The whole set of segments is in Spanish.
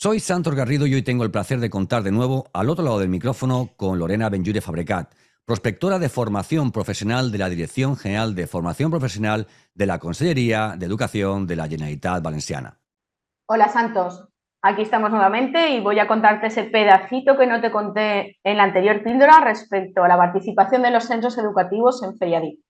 Soy Santos Garrido y hoy tengo el placer de contar de nuevo al otro lado del micrófono con Lorena Benjure Fabrecat, prospectora de formación profesional de la Dirección General de Formación Profesional de la Consellería de Educación de la Generalitat Valenciana. Hola Santos, aquí estamos nuevamente y voy a contarte ese pedacito que no te conté en la anterior píldora respecto a la participación de los centros educativos en Feriadip.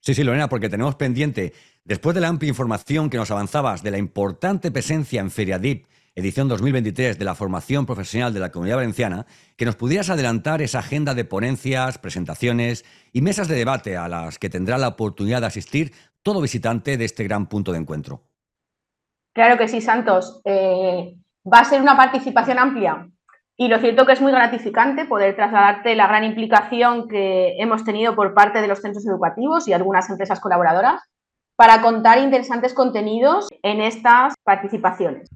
Sí, sí, Lorena, porque tenemos pendiente, después de la amplia información que nos avanzabas de la importante presencia en Feriadip edición 2023 de la formación profesional de la Comunidad Valenciana, que nos pudieras adelantar esa agenda de ponencias, presentaciones y mesas de debate a las que tendrá la oportunidad de asistir todo visitante de este gran punto de encuentro. Claro que sí, Santos. Eh, va a ser una participación amplia y lo cierto que es muy gratificante poder trasladarte la gran implicación que hemos tenido por parte de los centros educativos y algunas empresas colaboradoras para contar interesantes contenidos en estas participaciones.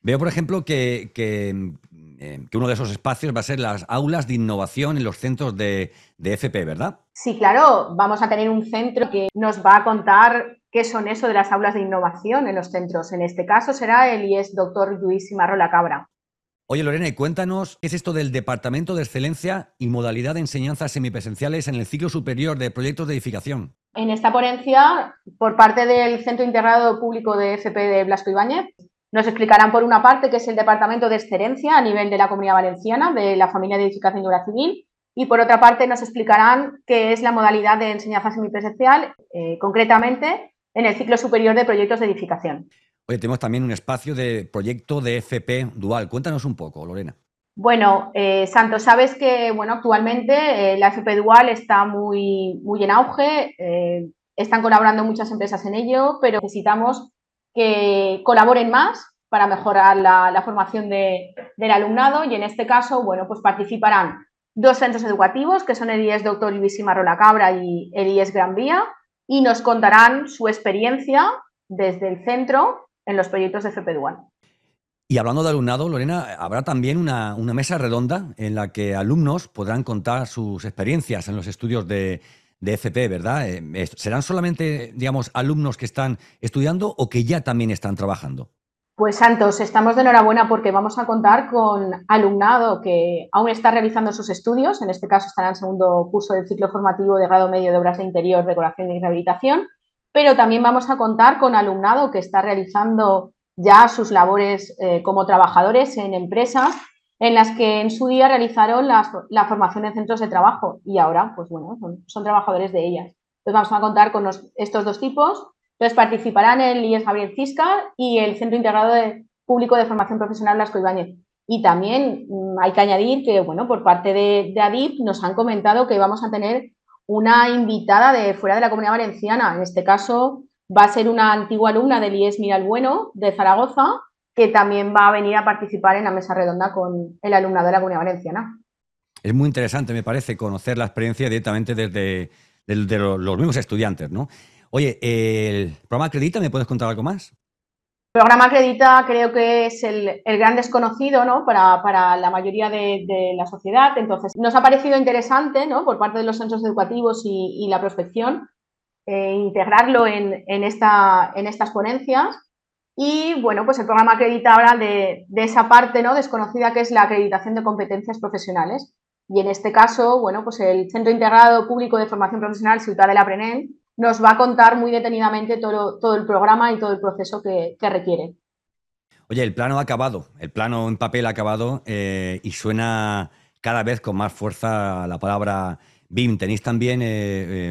Veo, por ejemplo, que, eh, que, uno de esos espacios va a ser las aulas de innovación en los centros de, FP, ¿verdad? Sí, claro. Vamos a tener un centro que nos va a contar qué son eso de las aulas de innovación en los centros. En este caso será el IES doctor Luis Marrola Cabra. Oye, Lorena, y cuéntanos, ¿qué es esto del Departamento de Excelencia y Modalidad de Enseñanzas Semipresenciales en el ciclo superior de proyectos de edificación? En esta ponencia, por parte del Centro Integrado Público de FP de Blasco Ibáñez, nos explicarán por una parte qué es el Departamento de Excelencia a nivel de la Comunidad Valenciana, de la familia de edificación y obra civil, y por otra parte nos explicarán qué es la modalidad de enseñanza semipresencial, eh, concretamente en el ciclo superior de proyectos de edificación. Oye, tenemos también un espacio de proyecto de FP dual. Cuéntanos un poco, Lorena. Bueno, eh, Santos, sabes que bueno, actualmente eh, la FP Dual está muy, muy en auge, están colaborando muchas empresas en ello, pero necesitamos que colaboren más para mejorar la, formación del alumnado y en este caso, bueno, pues participarán dos centros educativos que son el IES Doctor Luis Marola Cabra y el IES Gran Vía y nos contarán su experiencia desde el centro en los proyectos de FP Dual. Y hablando de alumnado, Lorena, habrá también una, una, mesa redonda en la que alumnos podrán contar sus experiencias en los estudios de, de FP, ¿verdad? Eh, ¿Serán solamente, digamos, alumnos que están estudiando o que ya también están trabajando? Pues Santos, estamos de enhorabuena porque vamos a contar con alumnado que aún está realizando sus estudios, en este caso estará en segundo curso del ciclo formativo de grado medio de obras de interior, decoración y rehabilitación, pero también vamos a contar con alumnado que está realizando ya sus labores eh, como trabajadores en empresas en las que en su día realizaron la formación en centros de trabajo y ahora, pues bueno, son, trabajadores de ellas. Entonces vamos a contar con estos dos tipos. Entonces participarán el IES Javier Cisca y el Centro Integrado de Público de Formación Profesional Lasco Ibáñez. Y también mm, hay que añadir que, bueno, por parte de, de ADIP nos han comentado que vamos a tener una invitada de fuera de la Comunidad Valenciana. En este caso va a ser una antigua alumna del IES Miral Bueno de Zaragoza, que también va a venir a participar en la mesa redonda con el alumnado de la Comunidad Valenciana. Es muy interesante, me parece, conocer la experiencia directamente desde de los mismos estudiantes, ¿no? Oye, ¿el programa Acredita me puedes contar algo más? El programa Acredita creo que es el, gran desconocido ¿no? para, la mayoría de, la sociedad. Entonces, nos ha parecido interesante ¿no? por parte de los centros educativos y, la prospección eh, integrarlo en, esta, en estas ponencias y bueno, pues el programa acredita de, esa parte ¿no? desconocida que es la acreditación de competencias profesionales. Y en este caso, bueno, pues el Centro Integrado Público de Formación Profesional Ciudad de la nos va a contar muy detenidamente todo, todo el programa y todo el proceso que, requiere. Oye, el plano ha acabado, el plano en papel ha acabado eh, y suena cada vez con más fuerza la palabra BIM, tenéis también eh,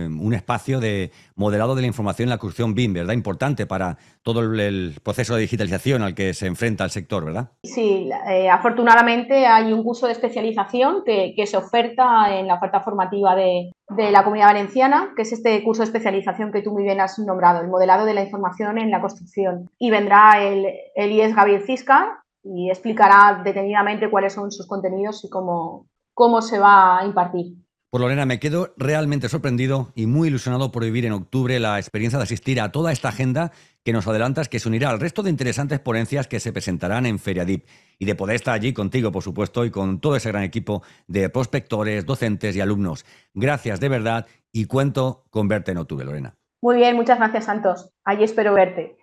eh, un espacio de moderado de la información en la construcción BIM, ¿verdad? Importante para todo el, proceso de digitalización al que se enfrenta el sector, ¿verdad? Sí, eh, afortunadamente hay un curso de especialización que, se oferta en la oferta formativa de, la Comunidad Valenciana, que es este curso de especialización que tú muy bien has nombrado, el modelado de la información en la construcción. Y vendrá el, el IES Gabriel Cisca y explicará detenidamente cuáles son sus contenidos y cómo, cómo se va a impartir. Por Lorena, me quedo realmente sorprendido y muy ilusionado por vivir en octubre la experiencia de asistir a toda esta agenda que nos adelantas, que se unirá al resto de interesantes ponencias que se presentarán en Feria Deep y de poder estar allí contigo, por supuesto, y con todo ese gran equipo de prospectores, docentes y alumnos. Gracias de verdad y cuento con verte en octubre, Lorena. Muy bien, muchas gracias, Santos. Allí espero verte.